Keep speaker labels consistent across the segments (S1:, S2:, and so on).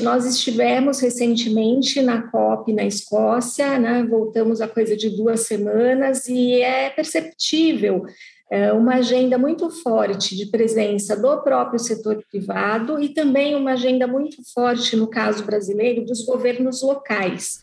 S1: Nós estivemos recentemente na COP na Escócia, né? voltamos a coisa de duas semanas, e é perceptível é, uma agenda muito forte de presença do próprio setor privado e também uma agenda muito forte, no caso brasileiro, dos governos locais.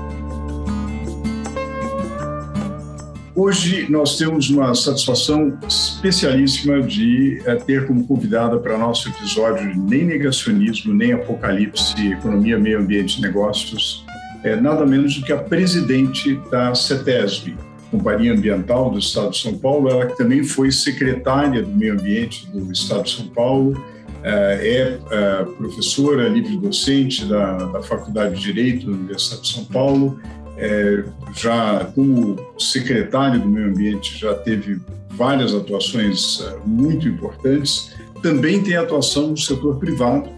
S2: Hoje nós temos uma satisfação especialíssima de é, ter como convidada para nosso episódio nem negacionismo, nem apocalipse, economia, meio ambiente e negócios, é, nada menos do que a presidente da CETESB, Companhia Ambiental do Estado de São Paulo, ela que também foi secretária do Meio Ambiente do Estado de São Paulo, é, é professora livre-docente da, da Faculdade de Direito da Universidade de São Paulo, é, já como secretário do Meio Ambiente já teve várias atuações é, muito importantes. Também tem atuação no setor privado,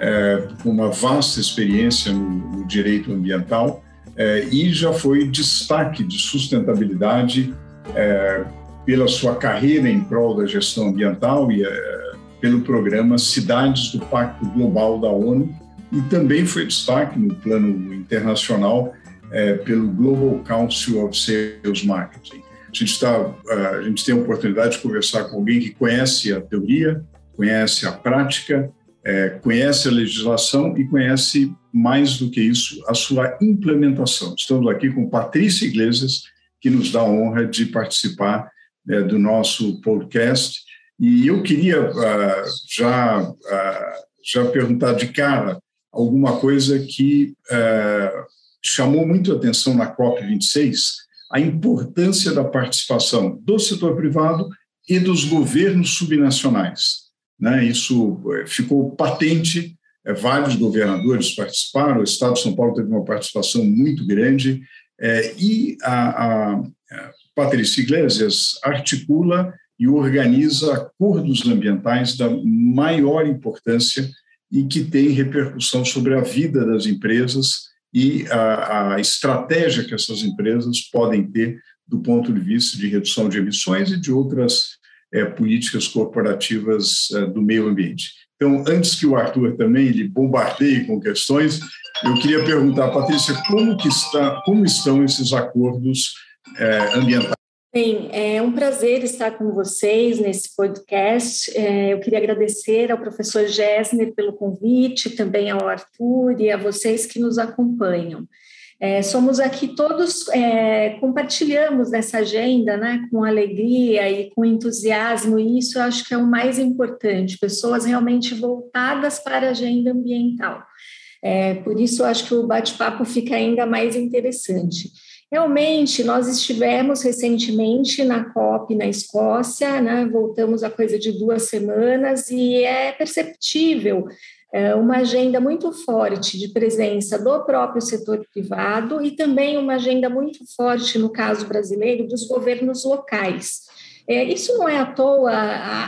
S2: é, com uma vasta experiência no, no direito ambiental é, e já foi destaque de sustentabilidade é, pela sua carreira em prol da gestão ambiental e é, pelo programa Cidades do Pacto Global da ONU e também foi destaque no plano internacional é, pelo Global Council of Sales Marketing. A gente, está, a gente tem a oportunidade de conversar com alguém que conhece a teoria, conhece a prática, é, conhece a legislação e conhece, mais do que isso, a sua implementação. Estamos aqui com Patrícia Iglesias, que nos dá a honra de participar é, do nosso podcast. E eu queria uh, já, já perguntar de cara alguma coisa que chamou muito atenção na COP26 a importância da participação do setor privado e dos governos subnacionais. Né? Isso eh, ficou patente, eh, vários governadores participaram, o Estado de São Paulo teve uma participação muito grande, eh, e a, a Patrícia Iglesias articula e organiza acordos ambientais da maior importância e que tem repercussão sobre a vida das empresas e a, a estratégia que essas empresas podem ter do ponto de vista de redução de emissões e de outras é, políticas corporativas é, do meio ambiente. Então, antes que o Arthur também lhe bombardeie com questões, eu queria perguntar, Patrícia, como, que está, como estão esses acordos é, ambientais?
S1: Bem, é um prazer estar com vocês nesse podcast. É, eu queria agradecer ao professor Gessner pelo convite, também ao Arthur e a vocês que nos acompanham. É, somos aqui todos, é, compartilhamos essa agenda né, com alegria e com entusiasmo, e isso eu acho que é o mais importante, pessoas realmente voltadas para a agenda ambiental. É, por isso, eu acho que o bate-papo fica ainda mais interessante. Realmente, nós estivemos recentemente na COP na Escócia, né? voltamos a coisa de duas semanas, e é perceptível é, uma agenda muito forte de presença do próprio setor privado e também uma agenda muito forte, no caso brasileiro, dos governos locais. É, isso não é à toa,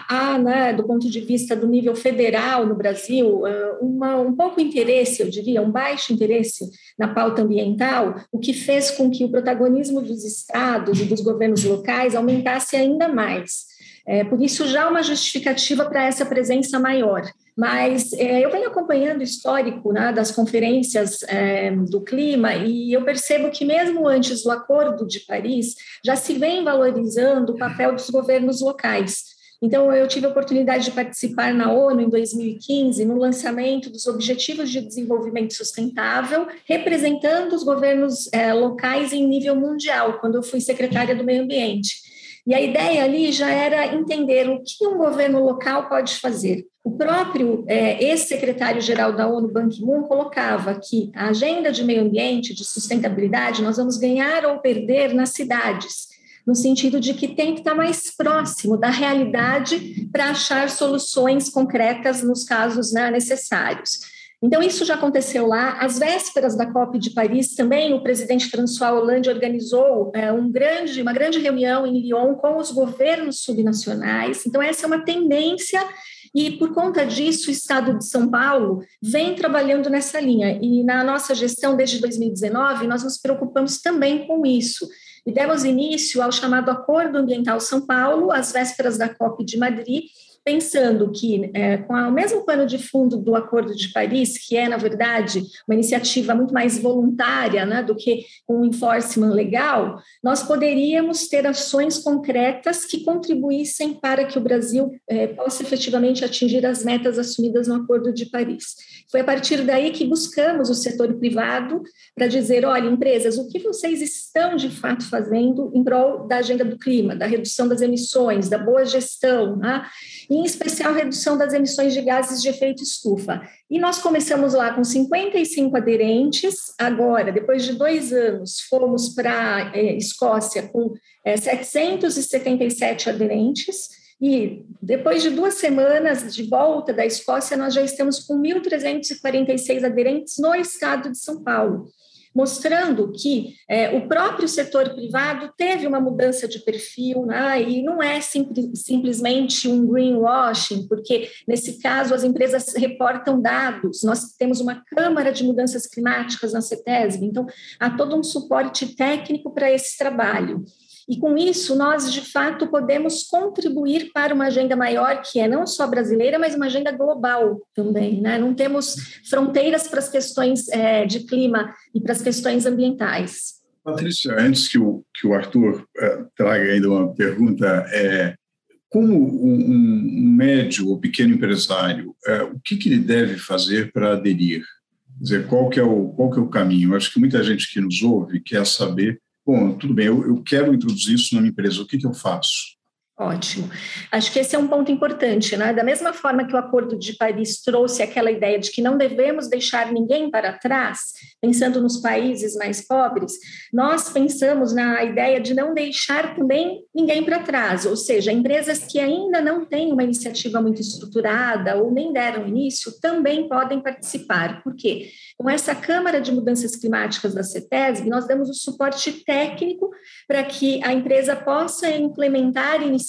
S1: há, né, do ponto de vista do nível federal no Brasil, uma, um pouco interesse, eu diria, um baixo interesse na pauta ambiental, o que fez com que o protagonismo dos estados e dos governos locais aumentasse ainda mais. É, por isso, já uma justificativa para essa presença maior. Mas é, eu venho acompanhando o histórico né, das conferências é, do clima e eu percebo que, mesmo antes do Acordo de Paris, já se vem valorizando o papel dos governos locais. Então, eu tive a oportunidade de participar na ONU em 2015 no lançamento dos Objetivos de Desenvolvimento Sustentável, representando os governos é, locais em nível mundial, quando eu fui secretária do Meio Ambiente. E a ideia ali já era entender o que um governo local pode fazer. O próprio é, ex-secretário-geral da ONU, Ban Ki-moon, colocava que a agenda de meio ambiente, de sustentabilidade, nós vamos ganhar ou perder nas cidades no sentido de que tem que estar mais próximo da realidade para achar soluções concretas nos casos né, necessários. Então, isso já aconteceu lá. Às vésperas da COP de Paris, também o presidente François Hollande organizou é, um grande, uma grande reunião em Lyon com os governos subnacionais. Então, essa é uma tendência e, por conta disso, o Estado de São Paulo vem trabalhando nessa linha. E na nossa gestão, desde 2019, nós nos preocupamos também com isso e demos início ao chamado Acordo Ambiental São Paulo, às vésperas da COP de Madrid, pensando que, é, com o mesmo pano de fundo do Acordo de Paris, que é, na verdade, uma iniciativa muito mais voluntária né, do que um enforcement legal, nós poderíamos ter ações concretas que contribuíssem para que o Brasil é, possa efetivamente atingir as metas assumidas no Acordo de Paris. Foi a partir daí que buscamos o setor privado para dizer: olha, empresas, o que vocês estão de fato fazendo em prol da agenda do clima, da redução das emissões, da boa gestão, né? em especial redução das emissões de gases de efeito estufa. E nós começamos lá com 55 aderentes, agora, depois de dois anos, fomos para a é, Escócia com é, 777 aderentes, e depois de duas semanas de volta da Escócia, nós já estamos com 1.346 aderentes no estado de São Paulo mostrando que é, o próprio setor privado teve uma mudança de perfil, né, e não é simplesmente um greenwashing, porque nesse caso as empresas reportam dados, nós temos uma Câmara de Mudanças Climáticas na CETESB, então há todo um suporte técnico para esse trabalho. E com isso, nós de fato podemos contribuir para uma agenda maior, que é não só brasileira, mas uma agenda global também. Né? Não temos fronteiras para as questões é, de clima e para as questões ambientais.
S2: Patrícia, antes que o, que o Arthur é, traga ainda uma pergunta, é, como um, um médio ou pequeno empresário, é, o que, que ele deve fazer para aderir? Quer dizer, qual que, é o, qual que é o caminho? Acho que muita gente que nos ouve quer saber bom, tudo bem, eu, eu quero introduzir isso na minha empresa, o que, que eu faço?
S1: Ótimo. Acho que esse é um ponto importante, né? Da mesma forma que o Acordo de Paris trouxe aquela ideia de que não devemos deixar ninguém para trás, pensando nos países mais pobres, nós pensamos na ideia de não deixar também ninguém para trás, ou seja, empresas que ainda não têm uma iniciativa muito estruturada ou nem deram início também podem participar. Por quê? Com essa Câmara de Mudanças Climáticas da CETESB, nós damos o suporte técnico para que a empresa possa implementar iniciativas,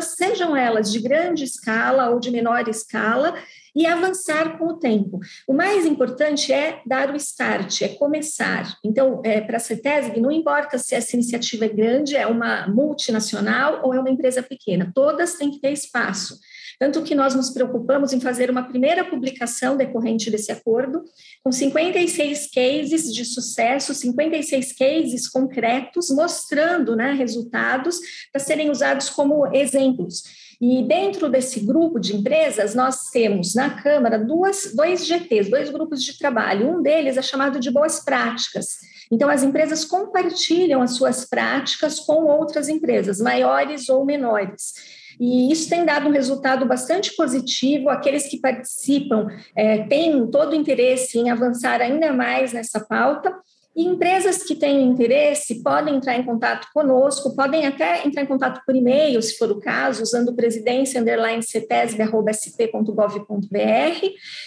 S1: sejam elas de grande escala ou de menor escala, e avançar com o tempo. O mais importante é dar o start, é começar. Então, é, para a CETESB, não importa se essa iniciativa é grande, é uma multinacional ou é uma empresa pequena, todas têm que ter espaço. Tanto que nós nos preocupamos em fazer uma primeira publicação decorrente desse acordo, com 56 cases de sucesso, 56 cases concretos, mostrando né, resultados para serem usados como exemplos. E dentro desse grupo de empresas, nós temos na Câmara duas, dois GTs, dois grupos de trabalho. Um deles é chamado de boas práticas. Então, as empresas compartilham as suas práticas com outras empresas, maiores ou menores. E isso tem dado um resultado bastante positivo. Aqueles que participam é, têm todo o interesse em avançar ainda mais nessa pauta. E empresas que têm interesse podem entrar em contato conosco, podem até entrar em contato por e-mail, se for o caso, usando presidência underline cetesb.sp.gov.br,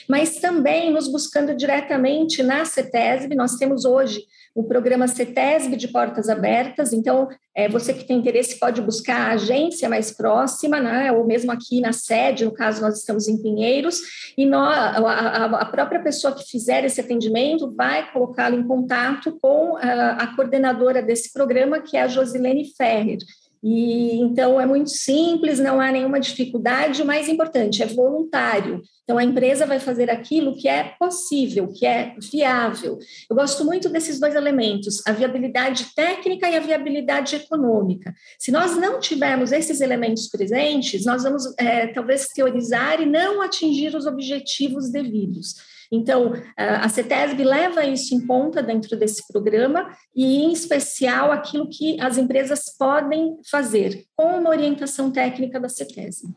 S1: mas também nos buscando diretamente na CETESB. Nós temos hoje o programa CETESB de Portas Abertas, então é, você que tem interesse pode buscar a agência mais próxima, né, ou mesmo aqui na sede, no caso nós estamos em Pinheiros, e a, a, própria pessoa que fizer esse atendimento vai colocá-lo em contato com a, a coordenadora desse programa, que é a Josilene Ferrer. E então é muito simples, não há nenhuma dificuldade. O mais importante é voluntário. Então a empresa vai fazer aquilo que é possível, que é viável. Eu gosto muito desses dois elementos, a viabilidade técnica e a viabilidade econômica. Se nós não tivermos esses elementos presentes, nós vamos é, talvez teorizar e não atingir os objetivos devidos. Então, a CETESB leva isso em conta dentro desse programa e, em especial, aquilo que as empresas podem fazer com uma orientação técnica da CETESB.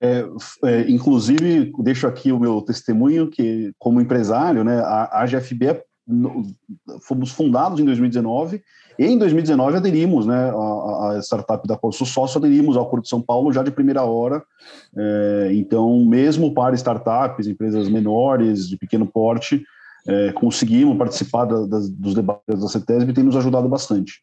S3: É, é, inclusive, deixo aqui o meu testemunho que, como empresário, né, a, a é fomos fundados em 2019 e em 2019 aderimos, né, a, a startup da qual sócio, aderimos ao Acordo de São Paulo já de primeira hora. É, então, mesmo para startups, empresas menores, de pequeno porte, é, conseguimos participar da, das, dos debates da CETESB e tem nos ajudado bastante.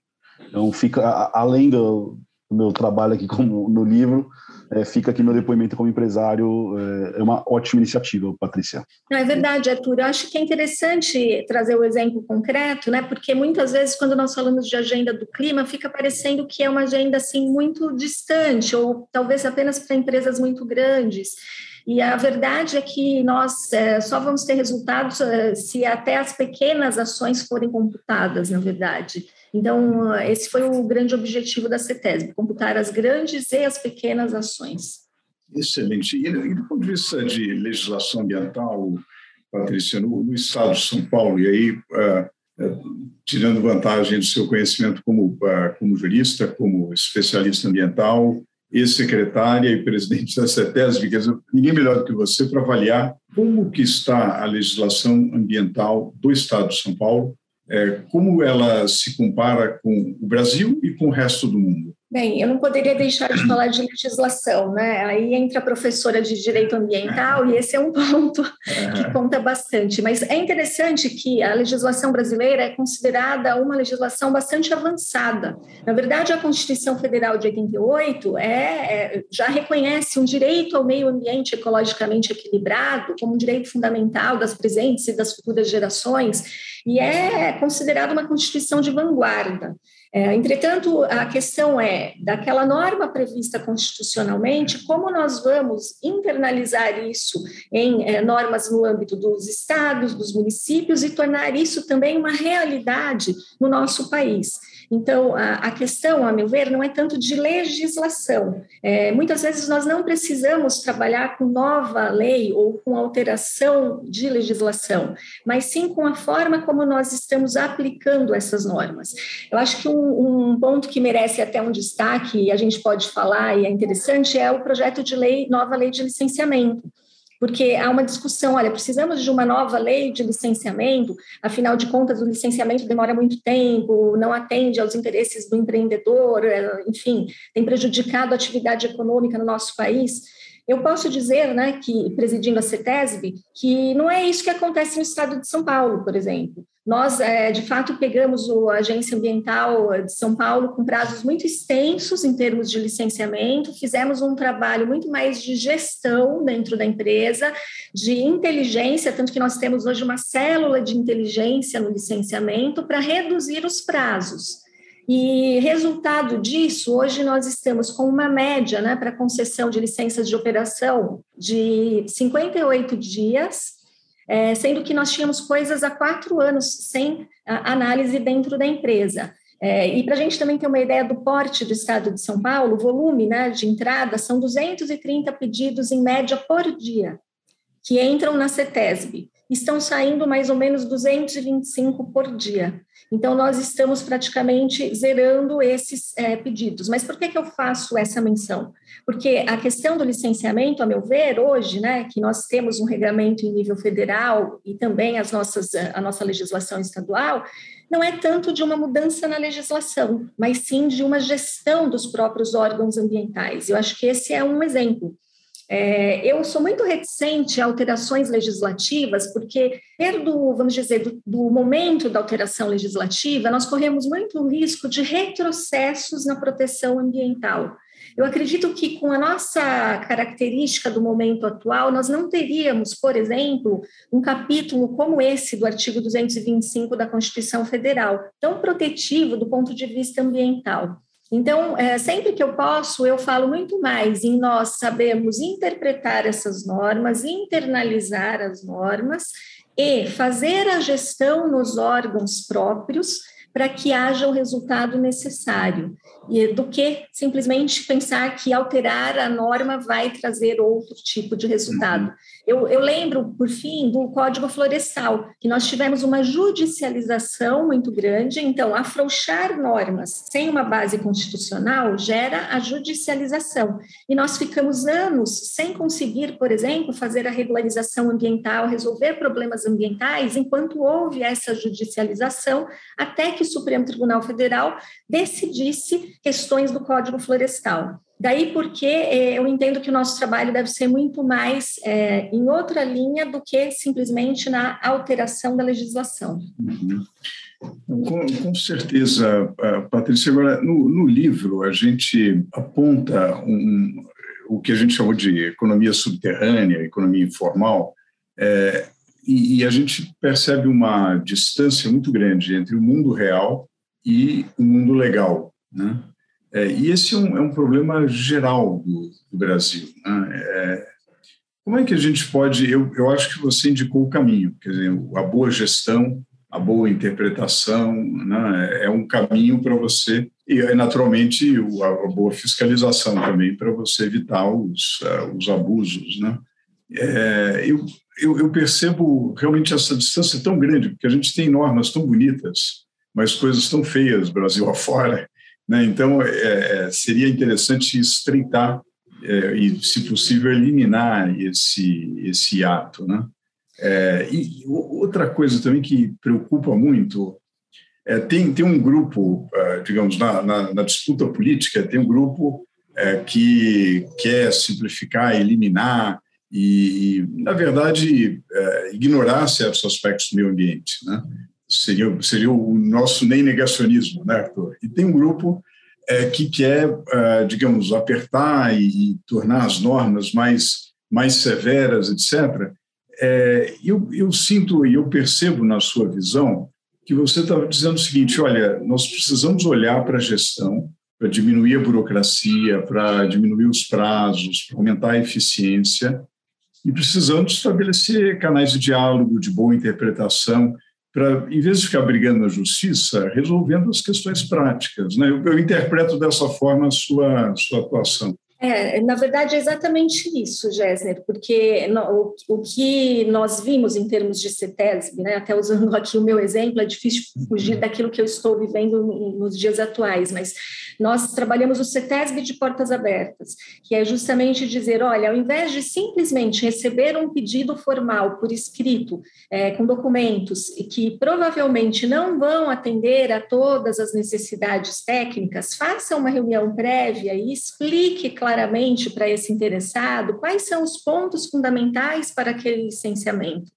S3: Então, fica além do, do meu trabalho aqui como no livro, é, fica aqui meu depoimento como empresário. É, é uma ótima iniciativa, Patrícia.
S1: Não, é verdade, Arthur. Eu acho que é interessante trazer o exemplo concreto, né? Porque muitas vezes, quando nós falamos de agenda do clima, fica parecendo que é uma agenda assim muito distante, ou talvez apenas para empresas muito grandes. E a verdade é que nós é, só vamos ter resultados é, se até as pequenas ações forem computadas, na verdade. Então, esse foi o grande objetivo da CETESB, computar as grandes e as pequenas ações.
S2: Excelente. E, e do ponto de vista de legislação ambiental, Patrícia, no, no estado de São Paulo, e aí, uh, uh, tirando vantagem do seu conhecimento como, uh, como jurista, como especialista ambiental, ex-secretária e presidente da CETESB, quer dizer, ninguém melhor do que você para avaliar como que está a legislação ambiental do estado de São Paulo é, como ela se compara com o Brasil e com o resto do mundo?
S1: Bem, eu não poderia deixar de falar de legislação, né? Aí entra a professora de direito ambiental e esse é um ponto que conta bastante. Mas é interessante que a legislação brasileira é considerada uma legislação bastante avançada. Na verdade, a Constituição Federal de 88 é, é já reconhece um direito ao meio ambiente ecologicamente equilibrado como um direito fundamental das presentes e das futuras gerações e é considerada uma Constituição de vanguarda. É, entretanto, a questão é, daquela norma prevista constitucionalmente, como nós vamos internalizar isso em é, normas no âmbito dos estados, dos municípios e tornar isso também uma realidade no nosso país. Então, a, a, questão, a meu ver, não é tanto de legislação. É, muitas vezes nós não precisamos trabalhar com nova lei ou com alteração de legislação, mas sim com a forma como nós estamos aplicando essas normas. Eu acho que um, um ponto que merece até um destaque, e a gente pode falar, e é interessante, é o projeto de lei, nova lei de licenciamento porque há uma discussão, olha, precisamos de uma nova lei de licenciamento, afinal de contas, o licenciamento demora muito tempo, não atende aos interesses do empreendedor, é, enfim, tem prejudicado a atividade econômica no nosso país. Eu posso dizer, né, que presidindo a CETESB, que não é isso que acontece no estado de São Paulo, por exemplo. Nós, é, de fato, pegamos a Agência Ambiental de São Paulo com prazos muito extensos em termos de licenciamento, fizemos um trabalho muito mais de gestão dentro da empresa, de inteligência, tanto que nós temos hoje uma célula de inteligência no licenciamento para reduzir os prazos. E resultado disso, hoje nós estamos com uma média né, para concessão de licenças de operação de 58 dias é, sendo que nós tínhamos coisas há quatro anos sem análise dentro da empresa. É, e para a gente também ter uma ideia do porte do estado de São Paulo, o volume né, de entrada são 230 pedidos em média por dia, que entram na CETESB. Estão saindo mais ou menos 225 por dia. Então, nós estamos praticamente zerando esses é, pedidos. Mas por que, que eu faço essa menção? Porque a questão do licenciamento, a meu ver, hoje, né, que nós temos um regulamento em nível federal e também as nossas, a nossa legislação estadual, não é tanto de uma mudança na legislação, mas sim de uma gestão dos próprios órgãos ambientais. Eu acho que esse é um exemplo. É, eu sou muito reticente a alterações legislativas, porque, do, vamos dizer, do, do, momento da alteração legislativa, nós corremos muito risco de retrocessos na proteção ambiental. Eu acredito que, com a nossa característica do momento atual, nós não teríamos, por exemplo, um capítulo como esse do artigo 225 da Constituição Federal, tão protetivo do ponto de vista ambiental. Então, é, sempre que eu posso, eu falo muito mais em nós sabermos interpretar essas normas, internalizar as normas e fazer a gestão nos órgãos próprios para que haja o resultado necessário, e do que simplesmente pensar que alterar a norma vai trazer outro tipo de resultado. Eu, eu, lembro, por fim, do Código Florestal, que nós tivemos uma judicialização muito grande, então, afrouxar normas sem uma base constitucional gera a judicialização. E nós ficamos anos sem conseguir, por exemplo, fazer a regularização ambiental, resolver problemas ambientais, enquanto houve essa judicialização, até que o Supremo Tribunal Federal decidisse questões do Código Florestal. Daí porque é, eu entendo que o nosso trabalho deve ser muito mais é, em outra linha do que simplesmente na alteração da legislação.
S2: Uhum. Com, com, certeza, Patrícia. Agora, no, no, livro, a gente aponta um, o que a gente chamou de economia subterrânea, economia informal, é, e, e a gente percebe uma distância muito grande entre o mundo real e o mundo legal. Né? É, e esse é um, é um, problema geral do, do Brasil. Né? É, como é que a gente pode. Eu, eu acho que você indicou o caminho, quer dizer, a boa gestão, a boa interpretação, né? é um caminho para você, e naturalmente a, boa fiscalização também, para você evitar os, uh, os abusos. Né? É, eu, eu, eu percebo realmente essa distância tão grande, porque a gente tem normas tão bonitas, mas coisas tão feias Brasil afora, né? Então, é, é, seria interessante estreitar é, e, se possível, eliminar esse, esse ato. Né? É, e outra coisa também que preocupa muito é, tem, tem um grupo, é, digamos, na, na, na, disputa política, tem um grupo é, que quer simplificar, eliminar e, na verdade, ignorar certos aspectos do meio ambiente. Né? Seria, seria o nosso nem negacionismo, né, Arthur? E tem um grupo é, que quer, é, digamos, apertar e, e, tornar as normas mais, mais severas, etc. É, eu, eu sinto e eu percebo na sua visão que você estava dizendo o seguinte: olha, nós precisamos olhar para a gestão, para diminuir a burocracia, para diminuir os prazos, para aumentar a eficiência, e precisamos estabelecer canais de diálogo, de boa interpretação para, em vez de ficar brigando na justiça, resolvendo as questões práticas. Né? Eu, eu interpreto dessa forma a sua, sua atuação.
S1: É, na verdade, é exatamente isso, Gessner, porque no, o, o, que nós vimos em termos de CETESB, né, até usando aqui o meu exemplo, é difícil fugir daquilo que eu estou vivendo nos dias atuais, mas nós trabalhamos o CETESB de portas abertas, que é justamente dizer, olha, ao invés de simplesmente receber um pedido formal por escrito, é, com documentos, que provavelmente não vão atender a todas as necessidades técnicas, faça uma reunião prévia e explique claramente claramente para esse interessado quais são os pontos fundamentais para aquele licenciamento.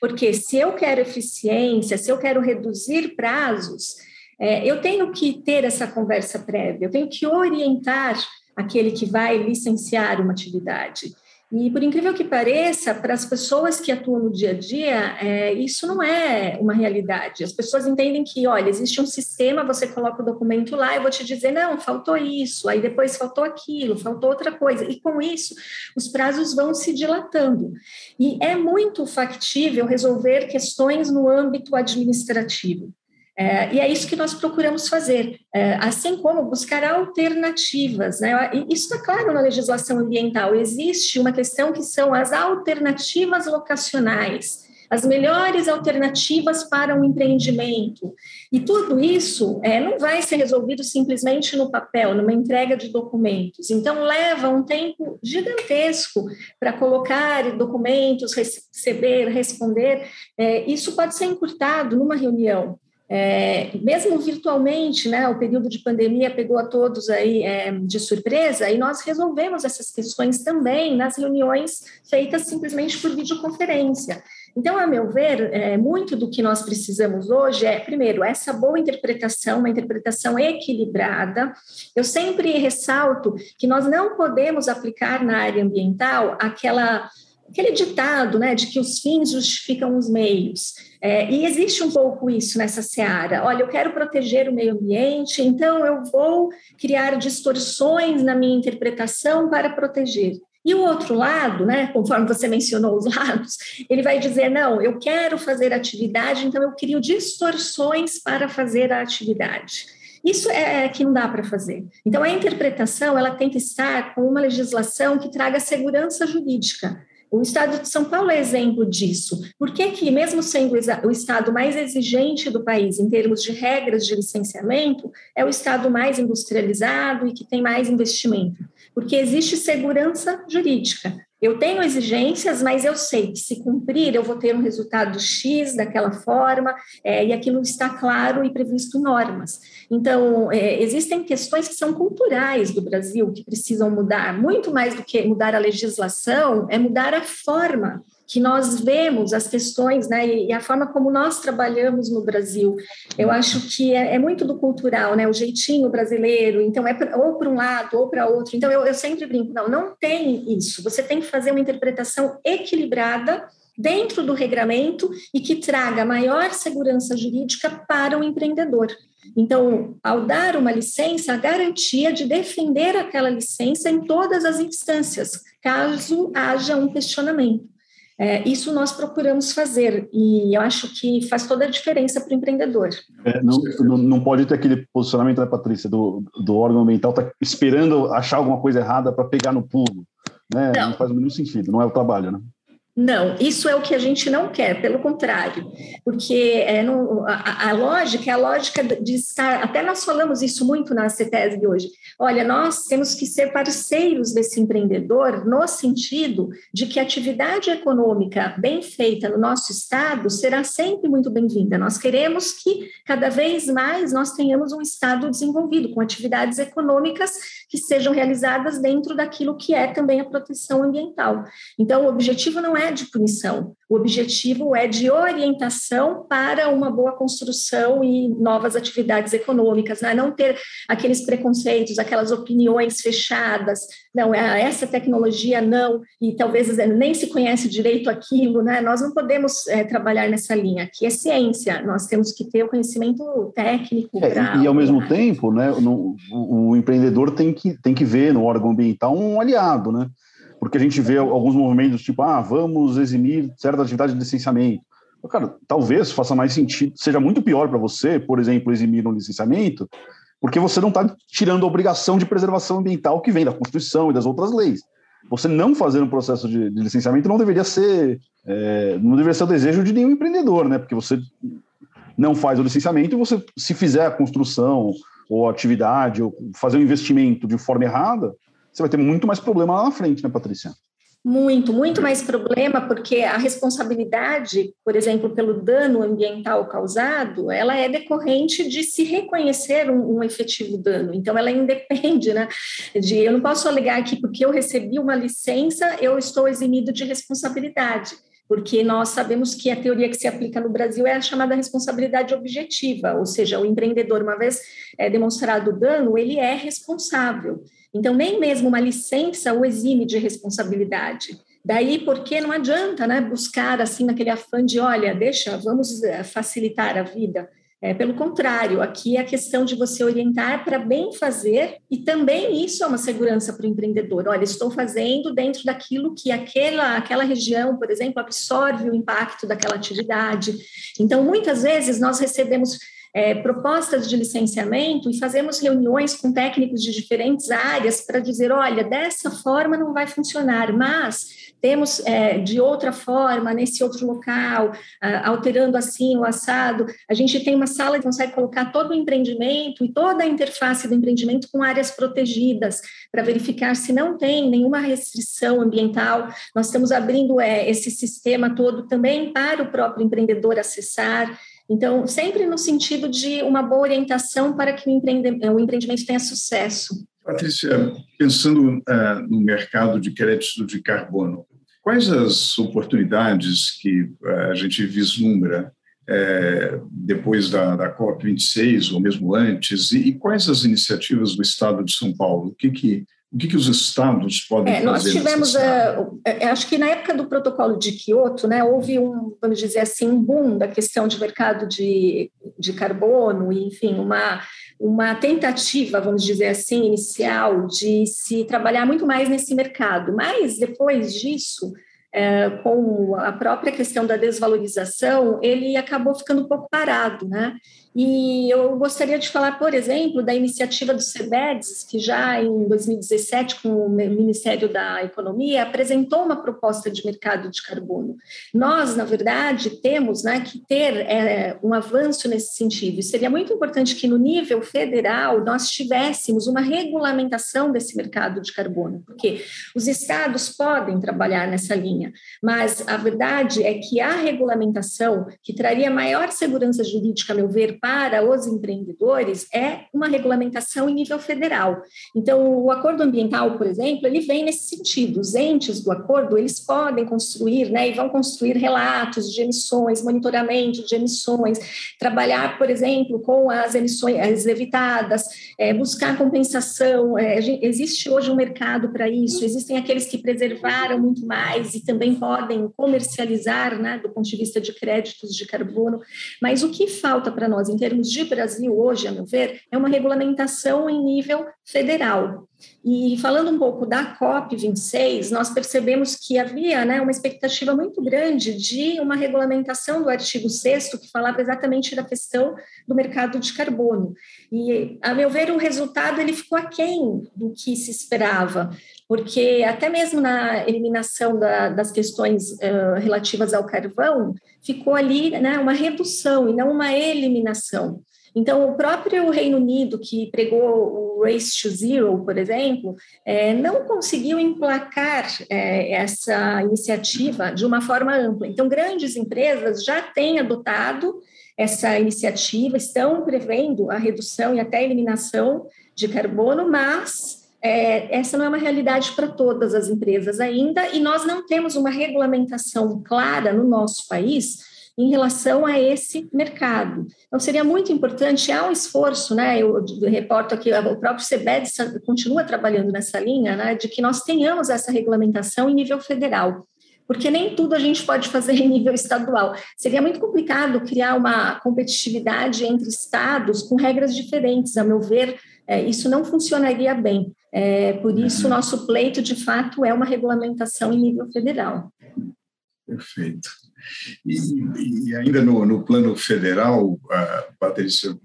S1: Porque se eu quero eficiência, se eu quero reduzir prazos, é, eu tenho que ter essa conversa prévia, eu tenho que orientar aquele que vai licenciar uma atividade. E, por incrível que pareça, para as pessoas que atuam no dia a dia, é, isso não é uma realidade. As pessoas entendem que, olha, existe um sistema, você coloca o documento lá, eu vou te dizer, não, faltou isso, aí depois faltou aquilo, faltou outra coisa. E com isso, os prazos vão se dilatando. E é muito factível resolver questões no âmbito administrativo. É, e é isso que nós procuramos fazer, é, assim como buscar alternativas. Né? Isso está claro na legislação ambiental. Existe uma questão que são as alternativas locacionais, as melhores alternativas para um empreendimento. E tudo isso é, não vai ser resolvido simplesmente no papel, numa entrega de documentos. Então, leva um tempo gigantesco para colocar documentos, receber, responder. É, isso pode ser encurtado numa reunião. É, mesmo virtualmente, né, o período de pandemia pegou a todos aí é, de surpresa e nós resolvemos essas questões também nas reuniões feitas simplesmente por videoconferência. Então, a meu ver, é, muito do que nós precisamos hoje é, primeiro, essa boa interpretação, uma interpretação equilibrada. Eu sempre ressalto que nós não podemos aplicar na área ambiental aquela aquele ditado, né, de que os fins justificam os meios. É, e existe um pouco isso nessa seara. Olha, eu quero proteger o meio ambiente, então eu vou criar distorções na minha interpretação para proteger. E o outro lado, né, conforme você mencionou os lados, ele vai dizer: não, eu quero fazer atividade, então eu crio distorções para fazer a atividade. Isso é, que não dá para fazer. Então, a interpretação ela tem que estar com uma legislação que traga segurança jurídica. O Estado de São Paulo é exemplo disso. Por que, que, mesmo sendo o Estado mais exigente do país em termos de regras de licenciamento, é o Estado mais industrializado e que tem mais investimento? Porque existe segurança jurídica. Eu tenho exigências, mas eu sei que se cumprir, eu vou ter um resultado X daquela forma, é, e aquilo está claro e previsto em normas. Então, é, existem questões que são culturais do Brasil que precisam mudar, muito mais do que mudar a legislação, é mudar a forma que nós vemos as questões, né, e a forma como nós trabalhamos no Brasil. Eu acho que é, é muito do cultural, né, o jeitinho brasileiro, então é pra, ou para um lado ou para outro. Então eu, eu sempre brinco, não, não tem isso. Você tem que fazer uma interpretação equilibrada dentro do regramento e que traga maior segurança jurídica para o empreendedor. Então, ao dar uma licença, a garantia de defender aquela licença em todas as instâncias, caso haja um questionamento. É, isso nós procuramos fazer e eu acho que faz toda a diferença para o empreendedor.
S3: É, não, não, pode ter aquele posicionamento, né, Patrícia, do, do órgão ambiental tá esperando achar alguma coisa errada para pegar no pulo. Né? Não. não faz o mínimo sentido, não é o trabalho, né?
S1: Não, isso é o que a gente não quer, pelo contrário, porque é, no, a, a, lógica é a lógica de estar. Até nós falamos isso muito na CETESB hoje. Olha, nós temos que ser parceiros desse empreendedor no sentido de que atividade econômica bem feita no nosso estado será sempre muito bem-vinda. Nós queremos que cada vez mais nós tenhamos um estado desenvolvido com atividades econômicas que sejam realizadas dentro daquilo que é também a proteção ambiental. Então, o objetivo não é de punição, o objetivo é de orientação para uma boa construção e novas atividades econômicas, né? não ter aqueles preconceitos, aquelas opiniões fechadas, não, é essa tecnologia não, e talvez nem se conhece direito aquilo, né? Nós não podemos é, trabalhar nessa linha, aqui é ciência, nós temos que ter o conhecimento técnico.
S3: É, pra, e, ao mesmo tempo, né, no, o, o empreendedor tem que, tem que ver no órgão ambiental um aliado, né? Porque a gente vê alguns movimentos tipo, ah, vamos eximir certa atividade de licenciamento. Cara, talvez faça mais sentido, seja muito pior para você, por exemplo, eximir um licenciamento, porque você não está tirando a obrigação de preservação ambiental que vem da Constituição e das outras leis. Você não fazer um processo de, de licenciamento não deveria ser é, não deveria ser o desejo de nenhum empreendedor, né? Porque você não faz o licenciamento e você, se fizer a construção ou a atividade ou fazer um investimento de forma errada, você vai ter muito mais problema lá na frente, né, Patrícia?
S1: Muito, muito mais problema, porque a responsabilidade, por exemplo, pelo dano ambiental causado, ela é decorrente de se reconhecer um, um, efetivo dano. Então, ela independe, né? De eu não posso alegar que porque eu recebi uma licença, eu estou eximido de responsabilidade porque nós sabemos que a teoria que se aplica no Brasil é a chamada responsabilidade objetiva, ou seja, o empreendedor, uma vez é, demonstrado o dano, ele é responsável. Então, nem mesmo uma licença o exime de responsabilidade. Daí, porque não adianta né, buscar assim naquele afã de, olha, deixa, vamos eh, facilitar a vida. É, pelo contrário, aqui é a questão de você orientar para bem fazer, e também isso é uma segurança para o empreendedor. Olha, estou fazendo dentro daquilo que aquela, aquela região, por exemplo, absorve o impacto daquela atividade. Então, muitas vezes nós recebemos é, propostas de licenciamento e fazemos reuniões com técnicos de diferentes áreas para dizer: olha, dessa forma não vai funcionar, mas temos é, de outra forma, nesse outro local, alterando assim o assado. A gente tem uma sala que consegue colocar todo o empreendimento e toda a interface do empreendimento com áreas protegidas, para verificar se não tem nenhuma restrição ambiental. Nós estamos abrindo é, esse sistema todo também para o próprio empreendedor acessar. Então, sempre no sentido de uma boa orientação para que o, empreendimento tenha sucesso.
S2: Patrícia, pensando uh, no mercado de crédito de carbono, quais as oportunidades que uh, a gente vislumbra depois da, da COP26, ou mesmo antes, e, e, quais as iniciativas do Estado de São Paulo? O que, que o que, que os estados podem é, fazer?
S1: Nós tivemos, uh, acho que na época do protocolo de Kyoto, né, houve um, vamos dizer assim, um boom da questão de mercado de, de carbono, e, enfim, uma, uma tentativa, vamos dizer assim, inicial de se trabalhar muito mais nesse mercado. Mas depois disso, é, com a própria questão da desvalorização, ele acabou ficando um pouco parado, né? E eu gostaria de falar, por exemplo, da iniciativa do CEBEDS, que já em 2017, com o Ministério da Economia, apresentou uma proposta de mercado de carbono. Nós, na verdade, temos né, que ter é, um avanço nesse sentido. E seria muito importante que, no nível federal, nós tivéssemos uma regulamentação desse mercado de carbono, porque os estados podem trabalhar nessa linha, mas a verdade é que a regulamentação, que traria maior segurança jurídica, a meu ver, para os empreendedores é uma regulamentação em nível federal. Então, o acordo ambiental, por exemplo, ele vem nesse sentido. Os entes do acordo, eles podem construir, né, e vão construir relatos de emissões, monitoramento de emissões, trabalhar, por exemplo, com as emissões evitadas, é, buscar compensação. É, existe hoje um mercado para isso, existem aqueles que preservaram muito mais e também podem comercializar, né, do ponto de vista de créditos de carbono. Mas o que falta para nós, em termos de Brasil hoje, a meu ver, é uma regulamentação em nível federal. E falando um pouco da COP26, nós percebemos que havia né, uma expectativa muito grande de uma regulamentação do artigo 6 que falava exatamente da questão do mercado de carbono. E, a meu ver, o resultado ele ficou aquém do que se esperava, porque até mesmo na eliminação da, das questões uh, relativas ao carvão, ficou ali né, uma redução e não uma eliminação. Então, o próprio Reino Unido, que pregou o Race to Zero, por exemplo, é, não conseguiu emplacar é, essa iniciativa de uma forma ampla. Então, grandes empresas já têm adotado essa iniciativa, estão prevendo a redução e até a eliminação de carbono, mas é, essa não é uma realidade para todas as empresas ainda, e nós não temos uma regulamentação clara no nosso país em relação a esse mercado. Então, seria muito importante, há um esforço, né, eu reporto aqui, o próprio CEBED continua trabalhando nessa linha, né, de que nós tenhamos essa regulamentação em nível federal, porque nem tudo a gente pode fazer em nível estadual. Seria muito complicado criar uma competitividade entre estados com regras diferentes, a meu ver, é, isso não funcionaria bem. É, por isso, o uhum. nosso pleito, de fato, é uma regulamentação em nível federal.
S2: Perfeito. E, e ainda no, no, plano federal, uh, Patrícia, uh,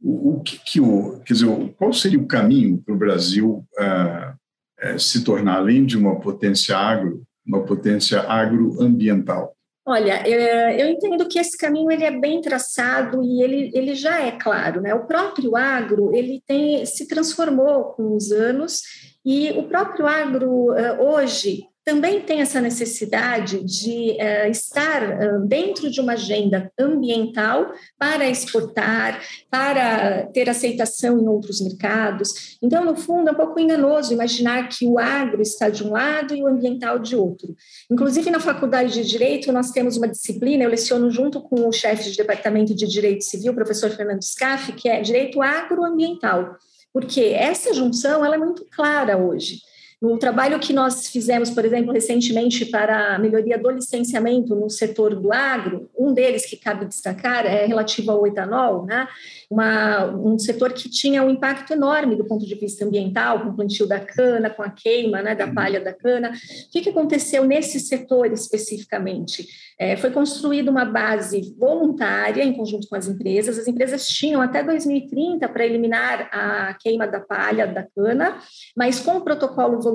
S2: o, o, que, que o, quer dizer, qual seria o caminho para o Brasil uh, se tornar, além de uma potência agro, uma potência agroambiental?
S1: Olha, eu entendo que esse caminho ele é bem traçado e ele, ele já é claro, né? O próprio agro ele tem se transformou com os anos e o próprio agro hoje também tem essa necessidade de uh, estar uh, dentro de uma agenda ambiental para exportar, para ter aceitação em outros mercados. Então, no fundo, é um pouco enganoso imaginar que o agro está de um lado e o ambiental de outro. Inclusive, na Faculdade de Direito, nós temos uma disciplina, eu leciono junto com o chefe de Departamento de Direito Civil, professor Fernando Scaff, que é Direito Agroambiental, porque essa junção ela é muito clara hoje. No trabalho que nós fizemos, por exemplo, recentemente para a melhoria do licenciamento no setor do agro, um deles que cabe destacar é relativo ao etanol, né? Uma, um setor que tinha um impacto enorme do ponto de vista ambiental, com o plantio da cana, com a queima né, da palha da cana. O que, que aconteceu nesse setor especificamente? É, foi construída uma base voluntária em conjunto com as empresas. As empresas tinham até 2030 para eliminar a queima da palha da cana, mas com o protocolo voluntário,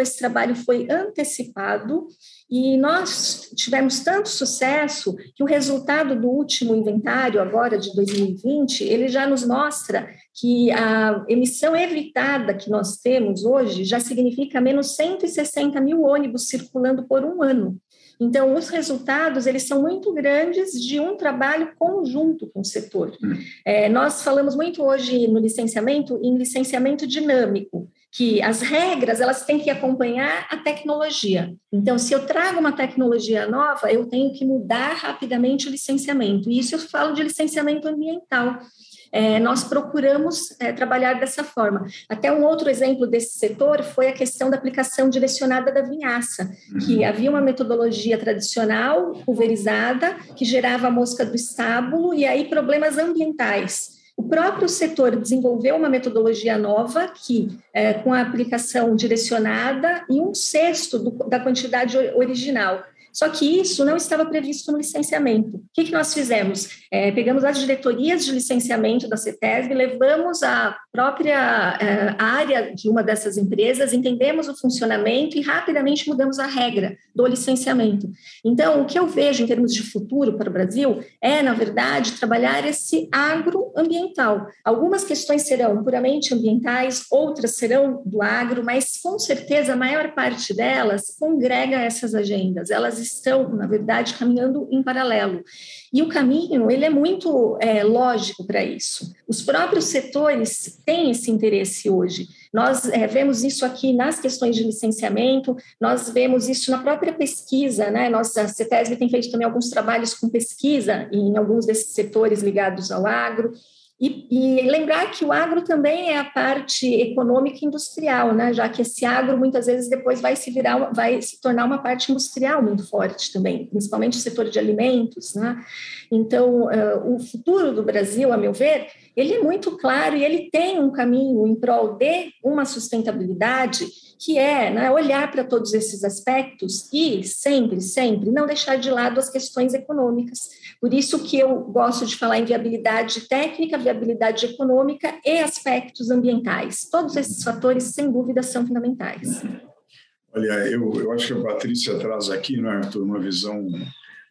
S1: esse trabalho foi antecipado e nós tivemos tanto sucesso que o resultado do último inventário, agora de 2020, ele já nos mostra que a emissão evitada que nós temos hoje já significa menos 160 mil ônibus circulando por um ano. Então, os resultados, eles são muito grandes de um trabalho conjunto com o setor. Hum. É, nós falamos muito hoje no licenciamento em licenciamento dinâmico, que as regras, elas têm que acompanhar a tecnologia. Então, se eu trago uma tecnologia nova, eu tenho que mudar rapidamente o licenciamento. E isso eu falo de licenciamento ambiental. é, nós procuramos é, trabalhar dessa forma. Até um outro exemplo desse setor foi a questão da aplicação direcionada da vinhaça, que uhum. havia uma metodologia tradicional, pulverizada, que gerava a mosca do estábulo e aí problemas ambientais. O próprio setor desenvolveu uma metodologia nova que, é, com a aplicação direcionada e um sexto do, da quantidade original. Só que isso não estava previsto no licenciamento. O que, que nós fizemos? É, pegamos as diretorias de licenciamento da CETESB, levamos a própria é, área de uma dessas empresas, entendemos o funcionamento e rapidamente mudamos a regra do licenciamento. Então, o que eu vejo em termos de futuro para o Brasil é, na verdade, trabalhar esse agroambiental. Algumas questões serão puramente ambientais, outras serão do agro, mas com certeza a maior parte delas congrega essas agendas. Elas estão, na verdade, caminhando em paralelo. E o caminho, ele é muito é, lógico para isso. Os próprios setores têm esse interesse hoje. Nós é, vemos isso aqui nas questões de licenciamento, nós vemos isso na própria pesquisa, né? Nossa, a CETESB tem feito também alguns trabalhos com pesquisa em alguns desses setores ligados ao agro. E, e, lembrar que o agro também é a parte econômica e industrial, né? já que esse agro muitas vezes depois vai se virar, vai se tornar uma parte industrial muito forte também, principalmente o setor de alimentos. Né? Então, uh, o futuro do Brasil, a meu ver, ele é muito claro e ele tem um caminho em prol de uma sustentabilidade que é né, olhar para todos esses aspectos e sempre, sempre não deixar de lado as questões econômicas. Por isso que eu gosto de falar em viabilidade técnica, viabilidade econômica e aspectos ambientais. Todos esses fatores, sem dúvida, são fundamentais.
S2: Olha, eu, eu acho que a Patrícia traz aqui, né, Arthur, uma visão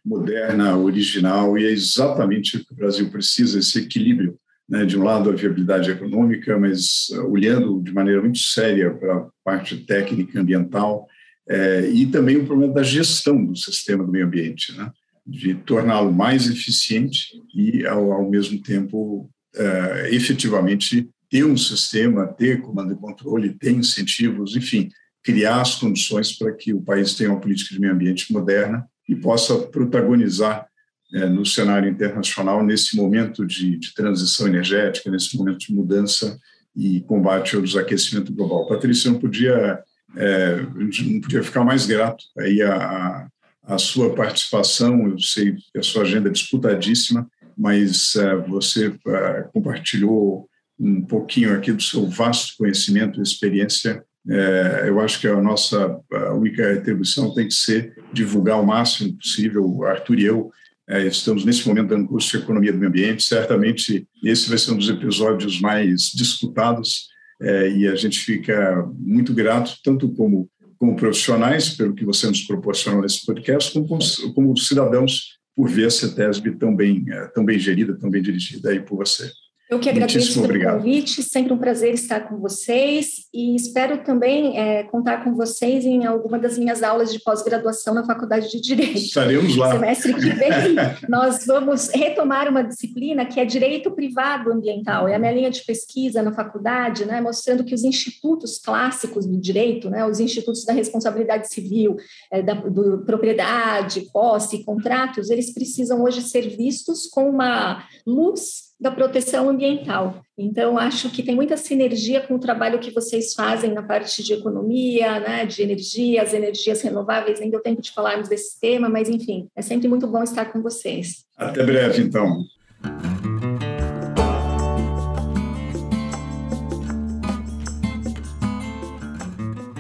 S2: moderna, original, e é exatamente o que o Brasil precisa, esse equilíbrio né, de um lado a viabilidade econômica, mas uh, olhando de maneira muito séria para a parte técnica ambiental é, e também o problema da gestão do sistema do meio ambiente, né, de torná-lo mais eficiente e ao, ao mesmo tempo é, efetivamente ter um sistema, ter comando e controle, ter incentivos, enfim, criar as condições para que o país tenha uma política de meio ambiente moderna e possa protagonizar é, no cenário internacional nesse momento de, de, transição energética, nesse momento de mudança e combate ao desaquecimento global. Patrícia, não podia, é, não podia ficar mais grato aí a, a, sua participação. Eu sei que a sua agenda é disputadíssima, mas é, você é, compartilhou um pouquinho aqui do seu vasto conhecimento e experiência é, eu acho que a nossa a única retribuição tem que ser divulgar o máximo possível. Arthur e eu é, estamos nesse momento dando curso de Economia do Meio Ambiente. Certamente esse vai ser um dos episódios mais disputados é, e a gente fica muito grato, tanto como, como profissionais, pelo que você nos proporcionou nesse podcast, como, como, cidadãos, por ver a CETESB tão bem, é, tão bem gerida, tão bem dirigida aí por você.
S1: Eu que agradeço pelo obrigado. convite, sempre um prazer estar com vocês e espero também é, contar com vocês em alguma das minhas aulas de pós-graduação na Faculdade de Direito.
S2: Estaremos lá.
S1: Semestre que vem, nós vamos retomar uma disciplina que é Direito Privado Ambiental. É a minha linha de pesquisa na faculdade, né, mostrando que os institutos clássicos do direito, né, os institutos da responsabilidade civil, é, da do, propriedade, posse, contratos, eles precisam hoje ser vistos com uma luz da proteção ambiental. Então, acho que tem muita sinergia com o trabalho que vocês fazem na parte de economia, né, de energia, as energias renováveis. Nem deu tempo de falarmos desse tema, mas, enfim, é sempre muito bom estar com vocês.
S2: Até breve, então.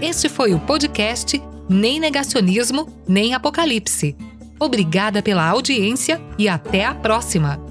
S4: Este foi o podcast Nem Negacionismo, Nem Apocalipse. Obrigada pela audiência e até a próxima!